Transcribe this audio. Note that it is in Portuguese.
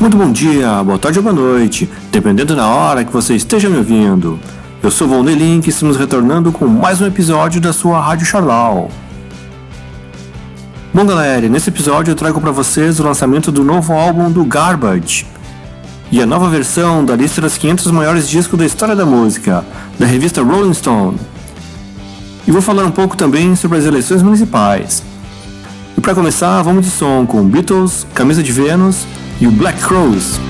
Muito bom dia, boa tarde ou boa noite, dependendo da hora que você esteja me ouvindo. Eu sou Von Link e estamos retornando com mais um episódio da sua Rádio Charlau. Bom galera, nesse episódio eu trago para vocês o lançamento do novo álbum do Garbage e a nova versão da lista das 500 maiores discos da história da música, da revista Rolling Stone. E vou falar um pouco também sobre as eleições municipais. E para começar, vamos de som com Beatles, Camisa de Vênus e o Black Crows.